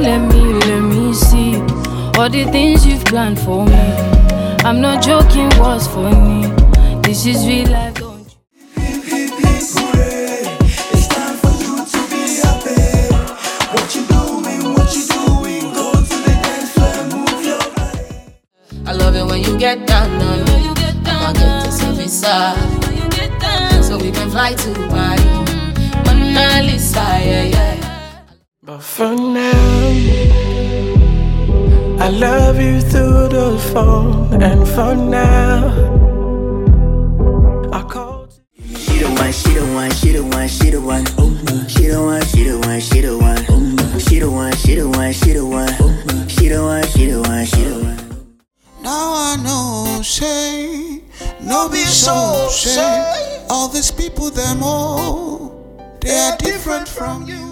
let me, let me see all the things you've planned for me. I'm not joking, what's funny? This is real life, don't you? It's time for you to be happy. What you doing? What you doing? Go to the dance floor move your body. I love it when you get down on When you get down, I get to see visa you get down, So we can fly to Dubai mm-hmm. Mona Lisa, But for now, I love you through the phone, and for now, I called. She the one, she the one, she the one, she the one. She the one, she the one, she the one. She the one, she the one, she the one. She the one, she the one, she the one. Now I know, say, no be so, say, all these people, them all, they are different from you.